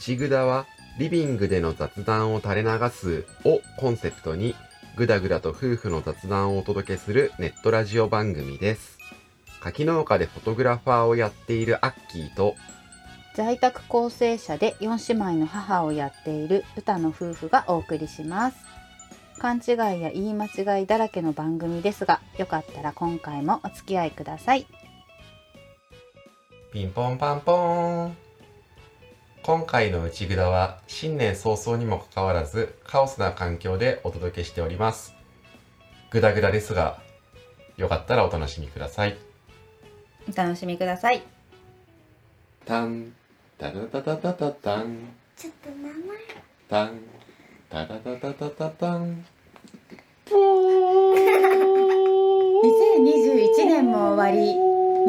内ぐだはリビングでの雑談を垂れ流すをコンセプトにぐだぐだと夫婦の雑談をお届けするネットラジオ番組です。柿農家でフォトグラファーをやっているアッキーと在宅構成者で4姉妹の母をやっている歌の夫婦がお送りします。勘違いや言い間違いだらけの番組ですがよかったら今回もお付き合いください。ピンポンパンポーン今回の内ぐだは新年早々にもかかわらずカオスな環境でお届けしております。ぐだぐだですが、よかったらお楽しみください。お楽しみください。タン、タタタタタタタン、ちょっと名前。タン、タタタタタタタン。2021年も終わり。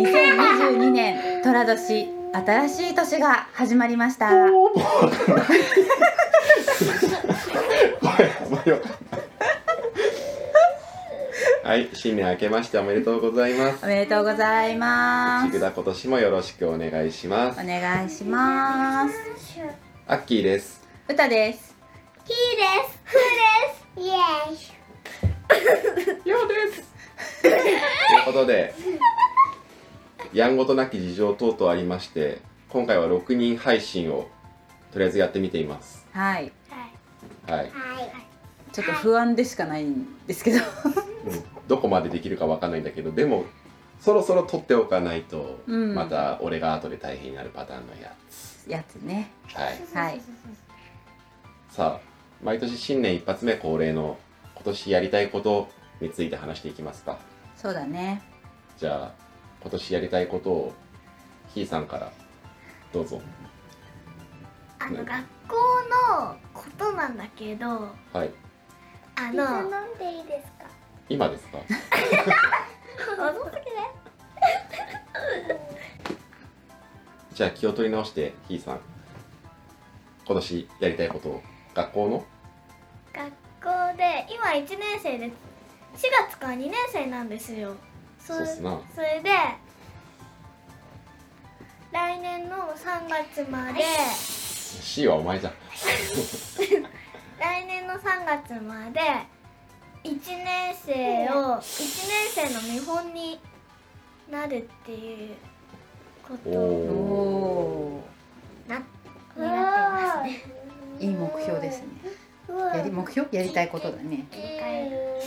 2022年寅年新しい年が始まりましたはい、新年明けましておめでとうございますお。めでとうございますだ今年もよろしくお願いしますお。願いしますアッキーです。歌ですキーですフですイエーイようです。ということで、やんごとなき事情等々ありまして、今回は6人配信をとりあえずやってみています。はいはい。はいちょっと不安でしかないんですけどうんどこまでできるかわかんないんだけど、でも、そろそろ撮っておかないと、うんまた俺が後で大変になるパターンのややつねつ。はい。はいさあ、毎年新年一発目恒例の今年やりたいことについて話していきますか。そうだねじゃあ、今年やりたいことを、ひーさんから、どうぞ。あの学校のことなんだけどはい。あの飲んでいいですか？今ですか？あその時ね。じゃあ気を取り直してひーさん今年やりたいことを学校の？学校で今1年生で4月から2年生なんですよそそうっすな。それで来年の3月まで。C はお前じゃん。来年の3月まで1年生を1年生の見本になるっていうことおおおおなになってますね。ー。いい目標ですね。やり目標？やりたいことだね。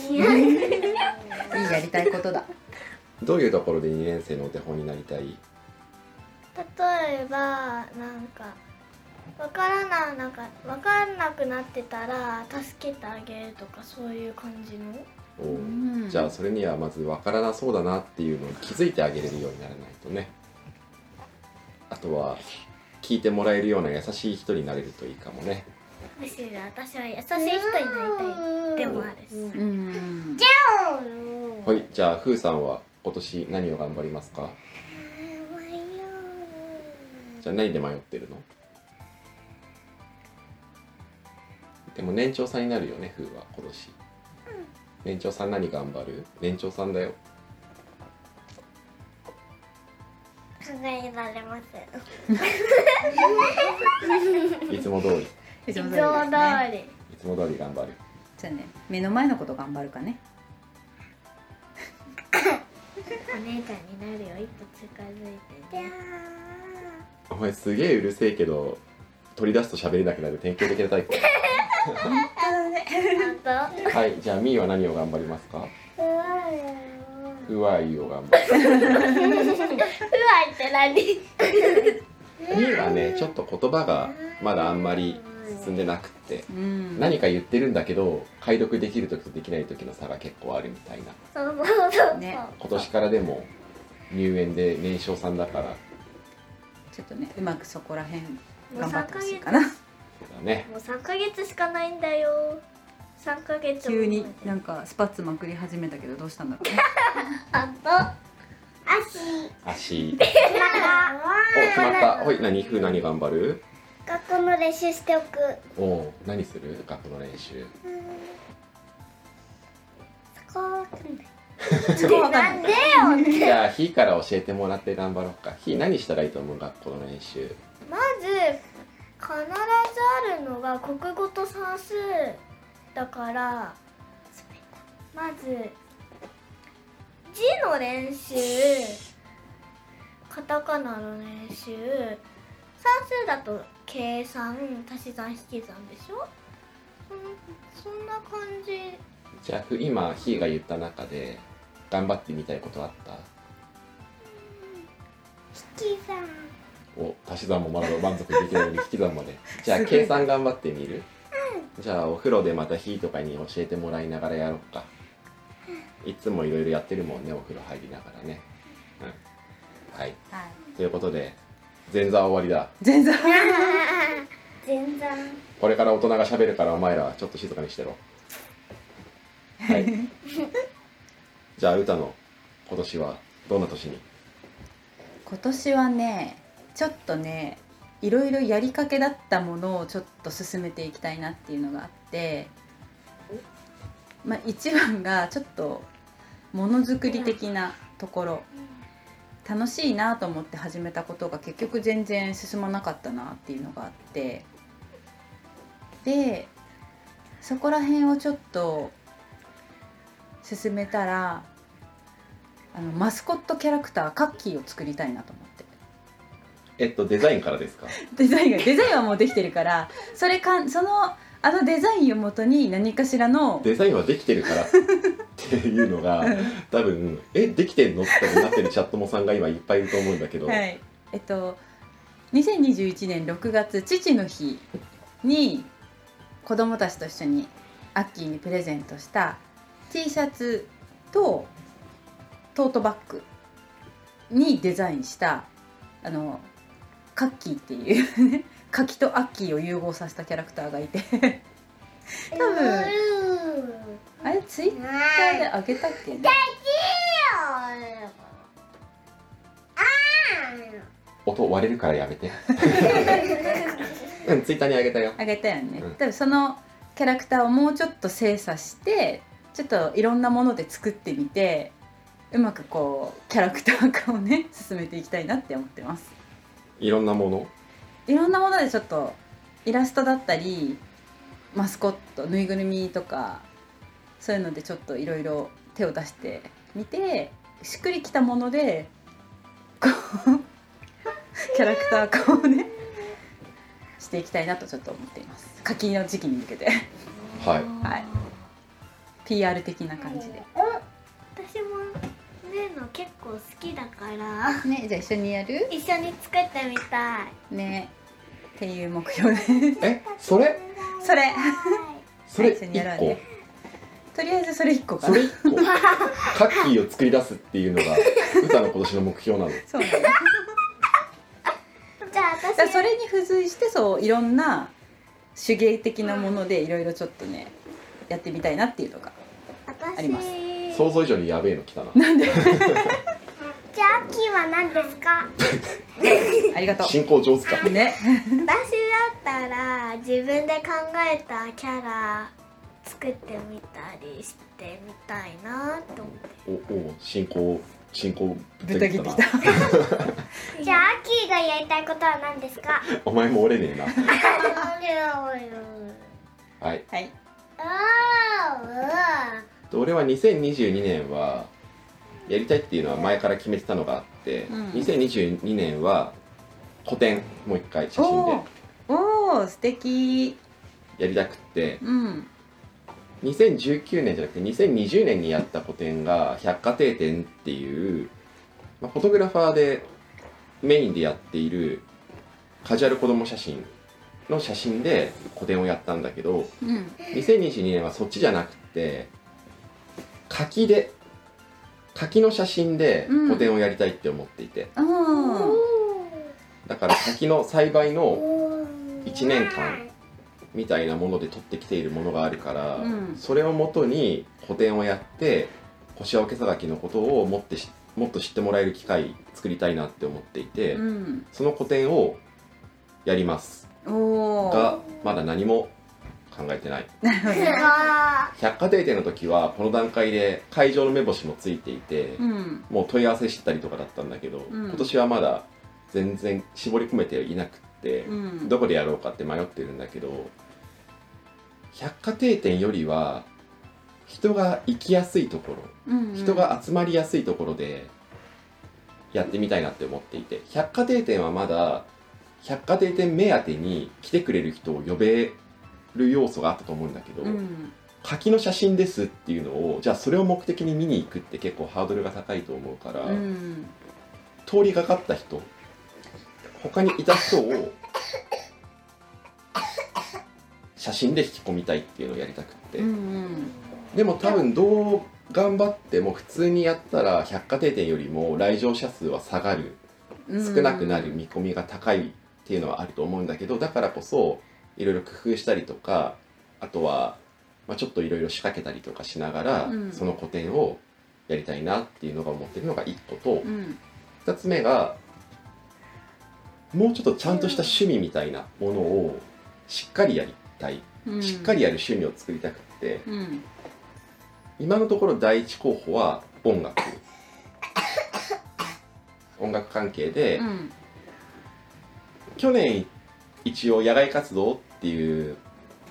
いいやりたいことだ。ーどういうところで2年生のお手本になりたい？例えばなんかわからななんかわからなくなってたら助けてあげるとかそういう感じの？おーうん。じゃあそれにはまず分からなそうだなっていうのを気づいてあげれるようにならないとね。あとは聞いてもらえるような優しい人になれるといいかもね。むしろ私は優しい人になりたいでもあるし。うん。はいじゃあふーさんは今年何を頑張りますか？じゃあ何で迷ってるの？でも年長さんになるよねふーは今年、年長さん何頑張る？年長さんだよ。考えられませんいつも通りいつも通り。いつも通り頑張る。じゃあね目の前のこと頑張るかねお姉ちゃんになるよ一歩近づいて。ねお前すげえうるせえけど取り出すと喋れなくなる典型的なタイプ。はいじゃあみーは何を頑張りますか？ふわいを頑張る。ふわいって何？みーはねちょっと言葉がまだあんまり進んでなくってうん。何か言ってるんだけど解読できる時とできない時の差が結構あるみたいな。そうそうそうね。今年からでも入園で年少さんだから。ちょっとねうまくそこら辺頑張っ3ヶ月。てほしいかなそうだね。もう3ヶ月しかないんだよ。3ヶ月急になんかスパッツまくり始めたけどどうしたんだろうねあと足。足。中お決まった。ほい何？風何頑張る？学校の練習しておく。おう何する？学校の練習。そこはわかんない。なんでよじゃあひから教えてもらって頑張ろうか。ひ何したらいいと思う？学校の練習。まず必ずあるのが国語と算数だからまず字の練習。カタカナの練習。算数だと計算足し算引き算でしょ？そんそんな感じ。じゃあふ今ひが言った中で頑張ってみたいことあった？引き算。お足し算もまだ満足できないのに引き算まで。じゃあ計算頑張ってみる？じゃあお風呂でまたひとかに教えてもらいながらやろうか。いつもいろいろやってるもんねお風呂入りながらね。うん。はい。はい。ということで前座は終わりだ。全然全然これから大人が喋るからお前らはちょっと静かにしてろ。はい。じゃあ歌の今年はどんな年に？今年はねちょっとねいろいろやりかけだったものをちょっと進めていきたいなっていうのがあってまあ一番がちょっとものづくり的なところ楽しいなと思って始めたことが結局全然進まなかったなっていうのがあって。でそこら辺をちょっと進めたらあのマスコットキャラクターカッキーを作りたいなと思って。えっとデザインからですか？デザインがデザインはもうできてるからそれかんそのあのデザインをもとに何かしらのデザインはできてるから。っていうのが多分えできてんの？ってなってるチャットモさんが今いっぱいいると思うんだけど、はい。えっと2021年6月父の日に子供たちと一緒にアッキーにプレゼントした T シャツとトートバッグにデザインしたあのカッキーっていうね柿とアッキーを融合させたキャラクターがいて。多分。あれツイッターであげたっけ？ね音割れるからやめて。うんツイッターにあげたよ。あげたよね、うん。多分そのキャラクターをもうちょっと精査してちょっといろんなもので作ってみてうまくこうキャラクター化をね進めていきたいなって思ってます。いろんなものいろんなものでちょっとイラストだったりマスコットぬいぐるみとかそういうのでちょっといろいろ手を出してみてしっくりきたものでこうキャラクター化をねしていきたいなとちょっと思っています。課金の時期に向けて。はい。はい。PR 的な感じで。私もねの結構好きだから。ねじゃあ一緒にやる？一緒に作ってみたい。ねっていう目標です。えそれ？それ。それ一緒にやろう1個？ねとりあえずそれ1個かそなれ1個？カッキーを作り出すっていうのが歌の今年の目標なの。そうなの。じゃあ私だからそれに付随してそういろんな手芸的なものでいろいろちょっとねやってみたいなっていうのがあります。私想像以上にやべえの来たな。なんで？じゃあ秋は何ですか？ありがと進行上手か。うね。私だったら自分で考えたキャラ作ってみたりしてみたいなと思って。おお進行進行ぶった切ってきた じゃあ秋がやりたいことは何ですか？お前も折れねえな。あ はい。はい。あで俺は2022年はやりたいっていうのは前から決めてたのがあって、うん。2022年は個展もう一回写真で。おー。おー素敵。やりたくって。うん。2019年じゃなくて2020年にやった個展が百貨店展っていう、まあ、フォトグラファーでメインでやっているカジュアル子供写真の写真で個展をやったんだけどうん。2022年はそっちじゃなくて柿で柿の写真で個展をやりたいって思っていて、だから柿の栽培の1 1年間みたいなもので取ってきているものがあるから、うん。それをもとに個展をやって腰分けさきのことをもってしもっと知ってもらえる機会作りたいなって思っていて、うん。その個展をやります。がまだ何も考えてない。あ百貨店店の時はこの段階で会場の目星もついていて、うん。もう問い合わせしてたりとかだったんだけど、うん。今年はまだ全然絞り込めていなくって、うん。どこでやろうかって迷ってるんだけど百貨店店よりは人が行きやすいところうんうん。人が集まりやすいところでやってみたいなって思っていて百貨店店はまだ百貨店店目当てに来てくれる人を呼べる要素があったと思うんだけど、うん。柿の写真ですっていうのをじゃあそれを目的に見に行くって結構ハードルが高いと思うから、うん。通りがかった人他にいた人を写真で引き込みたいっていうのをやりたくって、うんでも多分どう頑張っても普通にやったら百貨店店よりも来場者数は下がる。うん少なくなる見込みが高いっていうのはあると思うんだけどだからこそいろいろ工夫したりとかあとは、まあ、ちょっといろいろ仕掛けたりとかしながら、うん。その個展をやりたいなっていうのが思ってるのが1個と、うん。2つ目がもうちょっとちゃんとした趣味みたいなものをしっかりやりたい、うん。しっかりやる趣味を作りたくって。うん。今のところ第一候補は音楽。音楽関係で、うん。去年一応野外活動っていう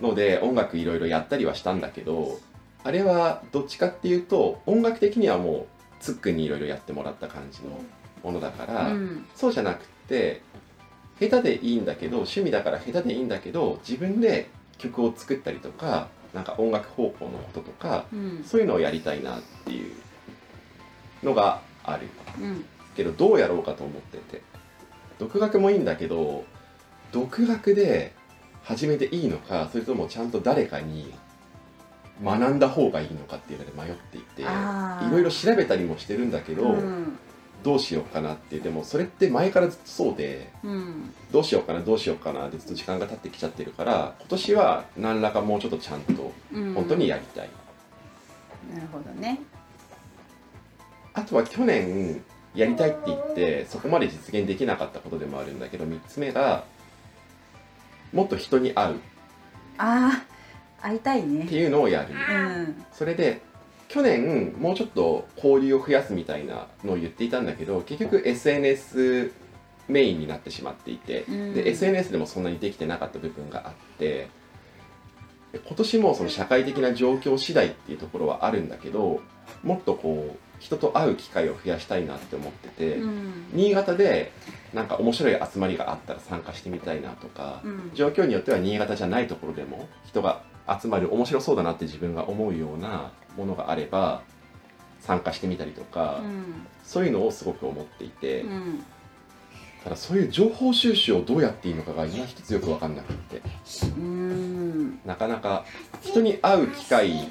ので音楽いろいろやったりはしたんだけどあれはどっちかっていうと音楽的にはもうつっくんにいろいろやってもらった感じのものだから、うん。そうじゃなくって下手でいいんだけど趣味だから下手でいいんだけど自分で曲を作ったりとかなんか音楽方向のこととかうん。そういうのをやりたいなっていうのがあるうん。けどどうやろうかと思ってて。独学もいいんだけど独学で始めていいのかそれともちゃんと誰かに学んだ方がいいのかっていうので迷っていていろいろ調べたりもしてるんだけど、うん。どうしようかなって。でもそれって前からずっとそうでうん。どうしようかなどうしようかなってずっと時間が経ってきちゃってるから今年は何らかもうちょっとちゃんとうん。本当にやりたい、なるほどね。あとは去年やりたいって言ってそこまで実現できなかったことでもあるんだけど3つ目がもっと人に会う。っああ会いたいね。ていうのをやる。うん。それで去年もうちょっと交流を増やすみたいなのを言っていたんだけど結局 SNS メインになってしまっていて、うん。で SNS でもそんなにできてなかった部分があってで今年もその社会的な状況次第っていうところはあるんだけどもっとこう人と会う機会を増やしたいなって思ってて、うん。新潟でなんか面白い集まりがあったら参加してみたいなとか、うん。状況によっては新潟じゃないところでも人が集まる面白そうだなって自分が思うようなものがあれば参加してみたりとか、うん。そういうのをすごく思っていて、うん。ただそういう情報収集をどうやっていいのかが今一つよく分かんなくって。うん。なかなか人に会う機会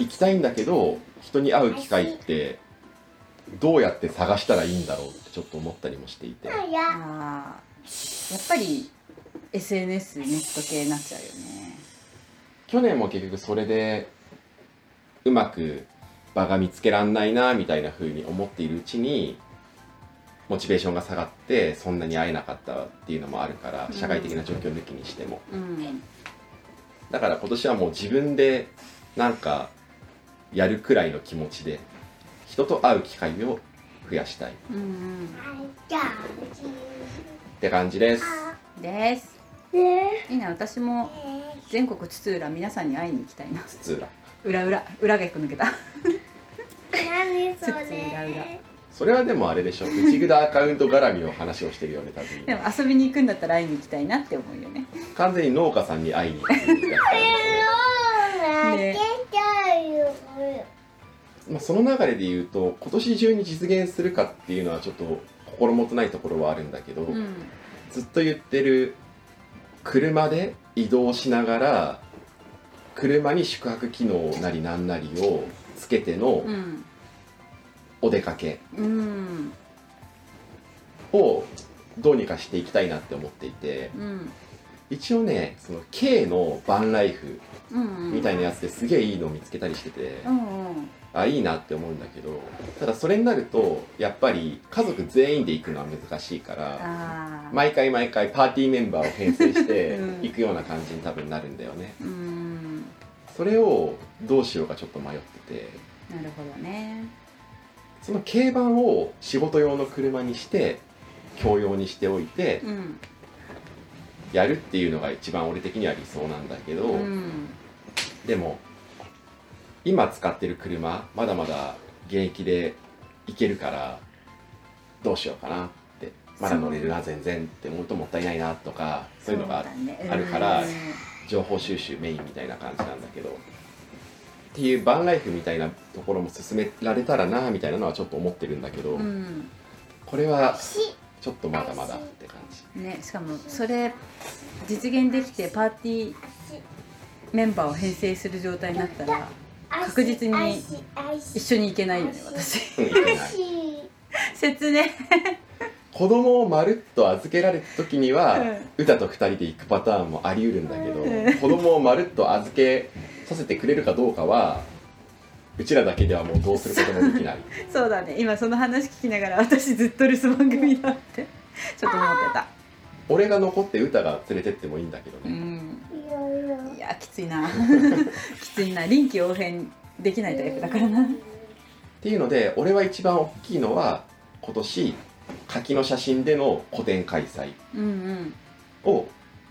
行きたいんだけど人に会う機会ってどうやって探したらいいんだろうってちょっと思ったりもしていて。や。っぱり SNS ネット系になっちゃうよね。去年も結局それでうまく場が見つけらんないなみたいな風に思っているうちにモチベーションが下がってそんなに会えなかったっていうのもあるからうん。社会的な状況抜きにしても。うん。だから今年はもう自分でなんかやるくらいの気持ちで人と会う機会を増やしたい。っうんて感じです。うんです。ね。いいな私も全国津々浦皆さんに会いに行きたいな。津々浦。裏裏裏が抜けた。何それ。それはでもあれでしょ。内ぐだアカウント絡みの話をしてるよね多でも分遊びに行くんだったら会いに行きたいなって思うよね。完全に農家さんに会いに行く ねまあ、その流れで言うと今年中に実現するかっていうのはちょっと心もとないところはあるんだけど、うん。ずっと言ってる車で移動しながら車に宿泊機能なりなんなりをつけてのうん。お出かけうん。をどうにかしていきたいなって思っていてうん。一応ねその K のバンライフうんみたいなやつですげえいいのを見つけたりしてて、あいいなって思うんだけどただそれになるとやっぱり家族全員で行くのは難しいから毎回毎回パーティーメンバーを編成して うん。行くような感じに多分なるんだよね。うん。それをどうしようかちょっと迷ってて。なるほどね。その軽バンを仕事用の車にして共用にしておいてうん。やるっていうのが一番俺的には理想なんだけど、うんでも今使ってる車まだまだ現役で行けるからどうしようかなってまだ乗れるな全然って思うともったいないなとかそういうのがあるからうん。情報収集メインみたいな感じなんだけどっていうバンライフみたいなところも進められたらなみたいなのはちょっと思ってるんだけど、うん。これはちょっとまだまだって感じ。ねしかもそれ実現できてパーティーメンバーを編成する状態になったら確実に一緒に行けないよね私。説明 子供をまるっと預けられた時には、歌と二人で行くパターンもあり得るんだけど、うん。子供をまるっと預けさせてくれるかどうかはうちらだけではもうどうすることもできない。そうだね。今その話聞きながら私ずっと留守番組だって。ちょっと思ってた。俺が残って歌が連れてってもいいんだけどうね、やきついな。きついな。臨機応変できないタイプだからな。っていうので俺は一番大きいのは今年柿の写真での個展開催うんうん。を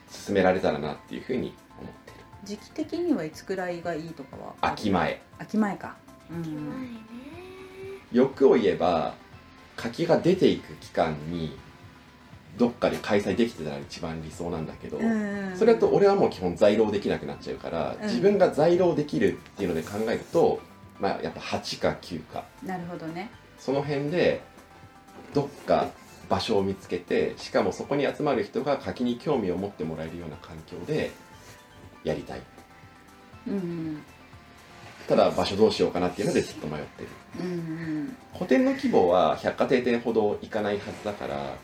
進められたらなっていうふうに思ってる。時期的にはいつくらいがいいとかは？秋前。秋前か。うん欲を言えば柿が出ていく期間にどっかで開催できてたら一番理想なんだけど、うんそれだと俺はもう基本在労できなくなっちゃうから、うん。自分が在労できるっていうので考えると、まあ、やっぱ8か9か。なるほどね。その辺でどっか場所を見つけてしかもそこに集まる人が柿に興味を持ってもらえるような環境でやりたい。うんただ場所どうしようかなっていうのでずっと迷ってる。うんうん個展の規模は百貨店店ほどいかないはずだから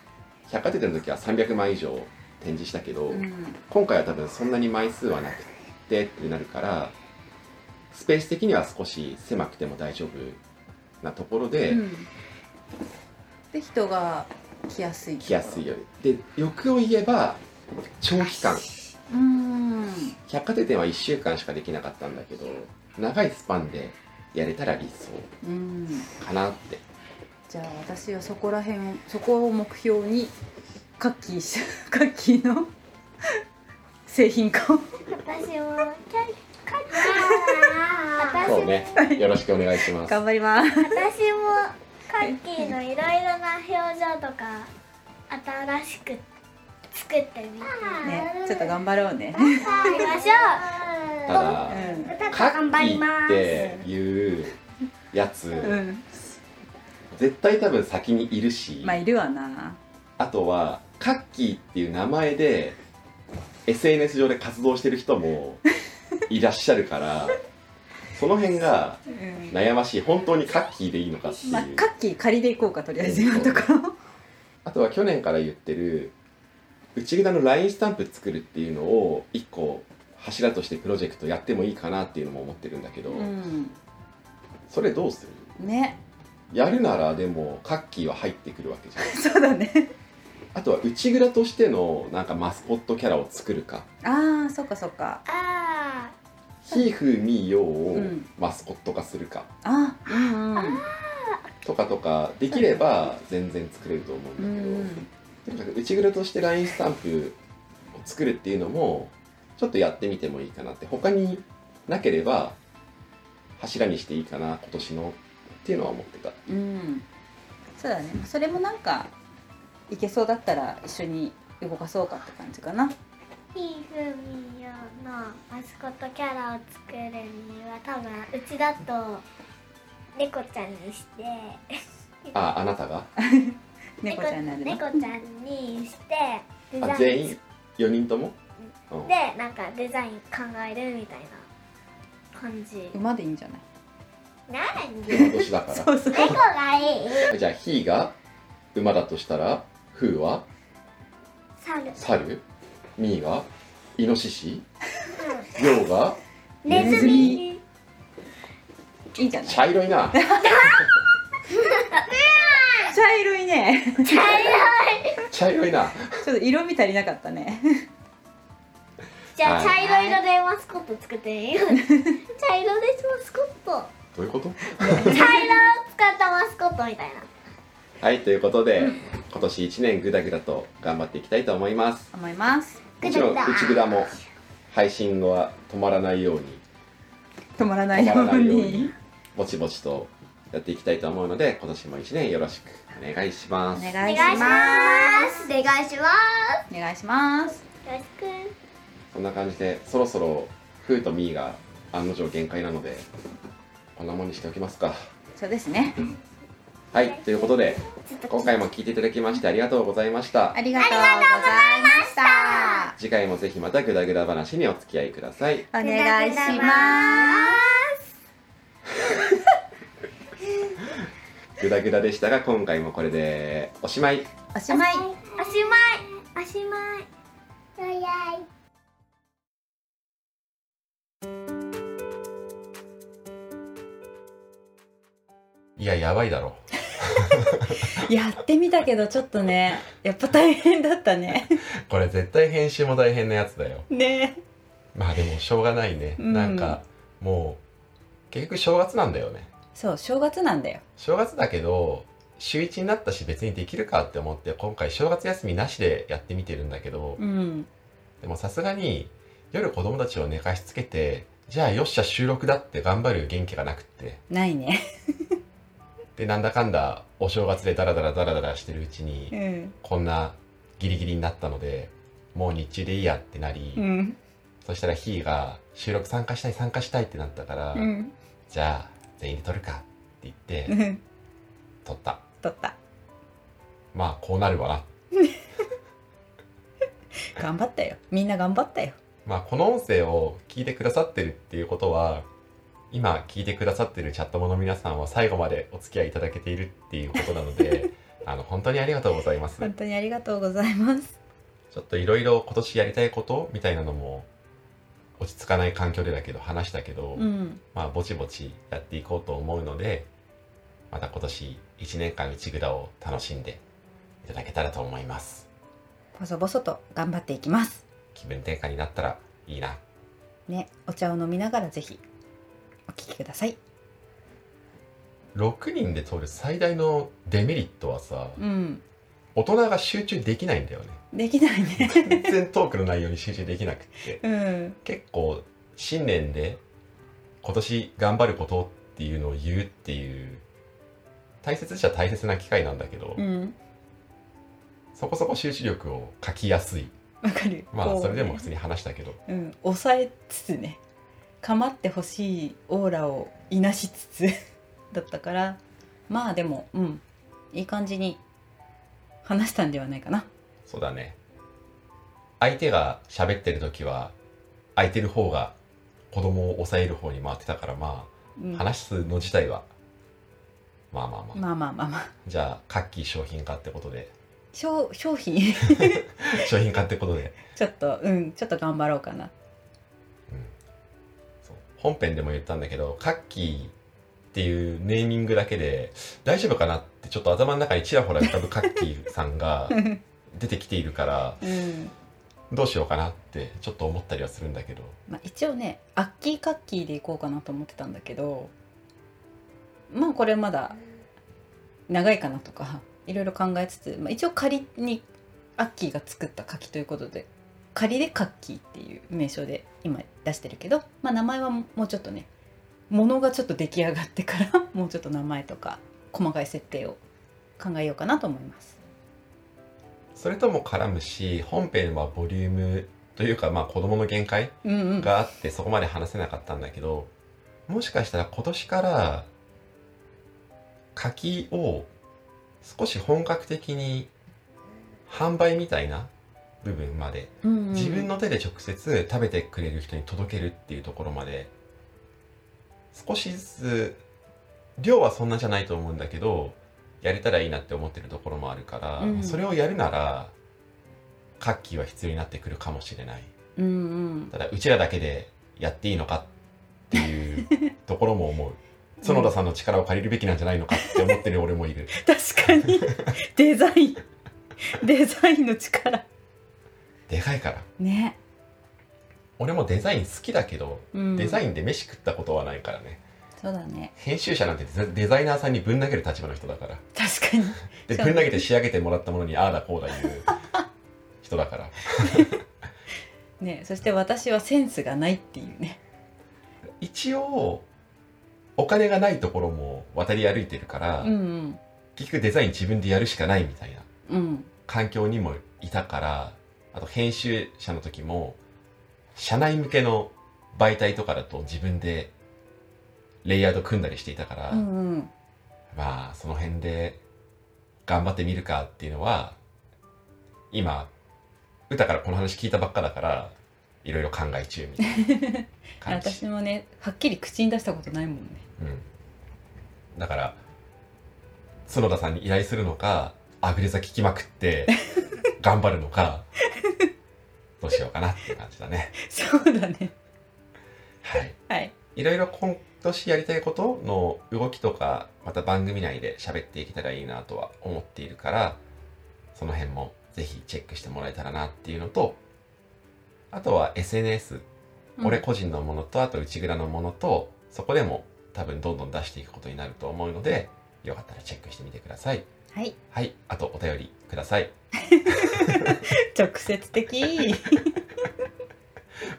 百貨店店の時は300枚以上展示したけど、うん。今回は多分そんなに枚数はなくてってなるからスペース的には少し狭くても大丈夫なところでうん。で人が来やすい。来やすいようにで欲を言えば長期間。うん。百貨店店は1週間しかできなかったんだけど長いスパンでやれたら理うん。想かなってじゃあ私はそこら辺そこを目標にカッキーしカッキーの製品化を。私もキャカ私そうね。よろしくお願いします。頑張ります。私もカッキーのいろいろな表情とか新しく作ってみて。ねちょっと頑張ろうね。やりましょただうん。うカッキ頑張ります。ーっていうやつ、うん絶対多分先にいるし、まあいるわな。あとはカッキーっていう名前で SNS 上で活動してる人も いらっしゃるからその辺がうん。悩ましい。本当にカッキーでいいのかっていう、まあカッキー仮でいこうかとりあえず今のところ。あとは去年から言ってる内札の LINE スタンプ作るっていうのを一個柱としてプロジェクトやってもいいかなっていうのも思ってるんだけど、うん。それどうする？ねやるならでもカッキーは入ってくるわけじゃん。そうだね。あとは内蔵としてのなんかマスコットキャラを作るか。ああそっかそっか。あひーふーみーよーをうん。マスコット化するか。あうんうん。とかとかできれば全然作れると思ううんんだけど、とにかく内蔵として LINE スタンプを作るっていうのもちょっとやってみてもいいかなって。他になければ柱にしていいかな今年のっていうのは思ってた。うん。そうだね。それもなんかいけそうだったら一緒に動かそうかって感じかな。ーひーふみよのマスコットキャラを作るには多分うちだと猫ちゃんにして。ああなたが？猫ちゃんになるの猫ちゃんにしてデザイン。あ全員？4人とも、うん。でなんかデザイン考えるみたいな感じ。馬でいいんじゃない？なんで今年だからそうそう。猫がいい。じゃあひーが馬だとしたらふーは？猿。猿。ミーが？イノシシ。りょうが？ネズミ。いいじゃない。茶色いな。茶色いね。茶色い。な。ちょっと色味足りなかったね。じゃあ茶はい。色色でマスコット作って。みよう茶色ですマスコットどういうこと？茶色を使ったマスコットみたいな。はいということで今年1年グダグダと頑張っていきたいと思います。思います。もちろんグダ。グダ内グダも配信後は止まらないように。止まらないよういようににぼちぼちとやっていきたいと思うので今年も1年よろしくお願いします。おお願いしまます。お願いします。すお願いします。よろしく。そんな感じでそろそろフーとミーが案の定限界なのでこんなもんにしておきますか。そうですね。はいということで今回も聞いていただきましてありがとうございました。ありがとうございました。次回もぜひまたグダグダ話にお付き合いください。お願いします。グダグダでしたが今回もこれでおしまい。おしまい。おしまい。おしまいいややばいだろ。やってみたけどちょっとねやっぱ大変だったね。これ絶対編集も大変なやつだよ。ね。まあでもしょうがないね、うん。なんかもう結局正月なんだよね。そう正月なんだよ。正月だけど週1になったし別にできるかって思って今回正月休みなしでやってみてるんだけど、うん。でもさすがに夜子供たちを寝かしつけてじゃあよっしゃ収録だって頑張る元気がなくって。ないねでなんだかんだお正月でダラダラダラダラしてるうちにうんこんなギリギリになったのでもう日中でいいやってなり、うん。そしたらひーが収録参加したい参加したいってなったから、うん。じゃあ全員で撮るかって言ってうん。撮った。取った。まあこうなるわな。頑張ったよ。みんな頑張ったよ。まあこの音声を聞いてくださってるっていうことは今聞いてくださってるチャットモの皆さんは最後までお付き合いいただけているっていうことなので あの本当にありがとうございます。本当にありがとうございます。ちょっといろいろ今年やりたいことみたいなのも落ち着かない環境でだけど話したけど、うん。まあぼちぼちやっていこうと思うのでまた今年1年間内蔵を楽しんでいただけたらと思います。細々と頑張っていきます。気分転換になったらいいな。ねお茶を飲みながらぜひお聞きください。6人で撮る最大のデメリットはさうん。大人が集中できないんだよね。できないね。全然トークの内容に集中できなくって。うん。結構新年で今年頑張ることっていうのを言うっていう大切っちゃ大切な機会なんだけど、うん。そこそこ集中力を書きやすい。わかる。まあそれでも普通に話したけど。うん。抑えつつね構ってほしいオーラをいなしつつ だったからまあでもうんいい感じに話したんではないかな。そうだね。相手が喋ってる時は空いてる方が子供を抑える方に回ってたからまうん。あ話すの自体はまあまあまあ、まあまあまあまあ。じゃあカッキー商品化ってことで。商商品？商品化ってことで。ちょっとうんちょっと頑張ろうかな本編でも言ったんだけどカッキーっていうネーミングだけで大丈夫かなってちょっと頭の中にちらほら浮かぶカッキーさんが 出てきているからうん。どうしようかなってちょっと思ったりはするんだけど。まあ、一応ねアッキーカッキーでいこうかなと思ってたんだけどまあこれまだ長いかなとかいろいろ考えつつ、まあ、一応仮にアッキーが作った柿ということで仮でカッキーっていう名称で今出してるけど、まあ、名前はもうちょっとねものがちょっと出来上がってから もうちょっと名前とか細かい設定を考えようかなと思います。それとも絡むし本編はボリュームというかまあ子供の限界うんうん、があってそこまで話せなかったんだけどもしかしたら今年から柿を少し本格的に販売みたいな部分まで。うんうん。自分の手で直接食べてくれる人に届けるっていうところまで。少しずつ量はそんなじゃないと思うんだけどやれたらいいなって思ってるところもあるから、うん。それをやるなら活気は必要になってくるかもしれない。うんうん。ただうちらだけでやっていいのかっていうところも思う。園田さんの力を借りるべきなんじゃないのかって思ってる俺もいる。確かに。デザイン。デザインの力でかいから。ね、俺もデザイン好きだけど、うん、デザインで飯食ったことはないからね。そうだね。編集者なんてデザイナーさんにぶん投げる立場の人だから。確かに。でぶん投げて仕上げてもらったものにああだこうだ言う人だから。ね。そして私はセンスがないっていうね。一応お金がないところも渡り歩いてるから、うん結局デザイン自分でやるしかないみたいなうんうん。環境にもいたからあと編集者の時も社内向けの媒体とかだと自分でレイヤード組んだりしていたから、うんうん。まあその辺で頑張ってみるかっていうのは今歌からこの話聞いたばっかだからいろいろ考え中みたいな感じ。私もねはっきり口に出したことないもんね。うん、だから角田さんに依頼するのかあぐれ座聞きまくって頑張るのかどうしようかなっていう感じだね。そうだね。はい。はい。いろいろ今年やりたいことの動きとかまた番組内で喋っていけたらいいなとは思っているからその辺もぜひチェックしてもらえたらなっていうのとあとは SNS、俺個人のものとあと内蔵のものとそこでも多分どんどん出していくことになると思うのでよかったらチェックしてみてくださいはい。はいあとお便りください。直接的。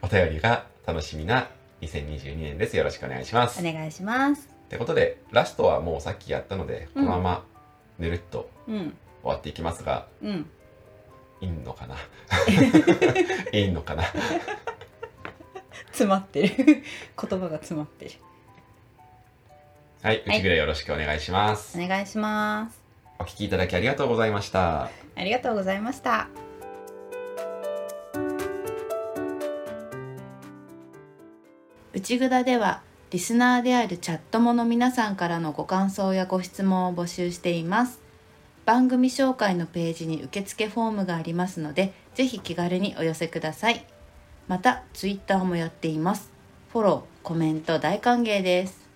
お便りが楽しみな2022年です。よろしくお願いします。お願いします。ってことでラストはもうさっきやったのでこのままぬるっとうん。終わっていきますが、うん。いいのかな？いいのかな？詰まってる。言葉が詰まってる。はい内蔵よろしくお願いします、お願いしますお聞きいただきありがとうございました。ありがとうございました。内ぐだではリスナーであるチャットモの皆さんからのご感想やご質問を募集しています。番組紹介のページに受付フォームがありますのでぜひ気軽にお寄せください。またツイッターもやっています。フォローコメント大歓迎です。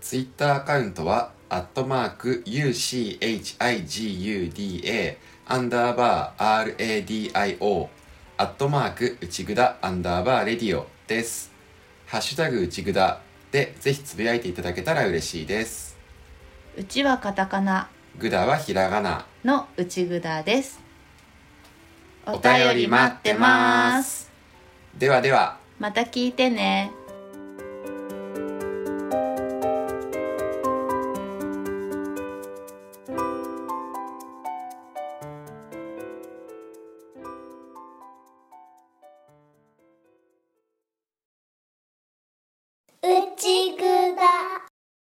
ツイッターアカウントは、アットマーク UCHIGUDA アンダーバー RADIO アットマーク内ぐだアンダーバーレディオです。ハッシュタグ内ぐだでぜひつぶやいていただけたら嬉しいです。うちはカタカナぐだはひらがな。の内ぐだですお便り待ってます。ではでは。また聞いてね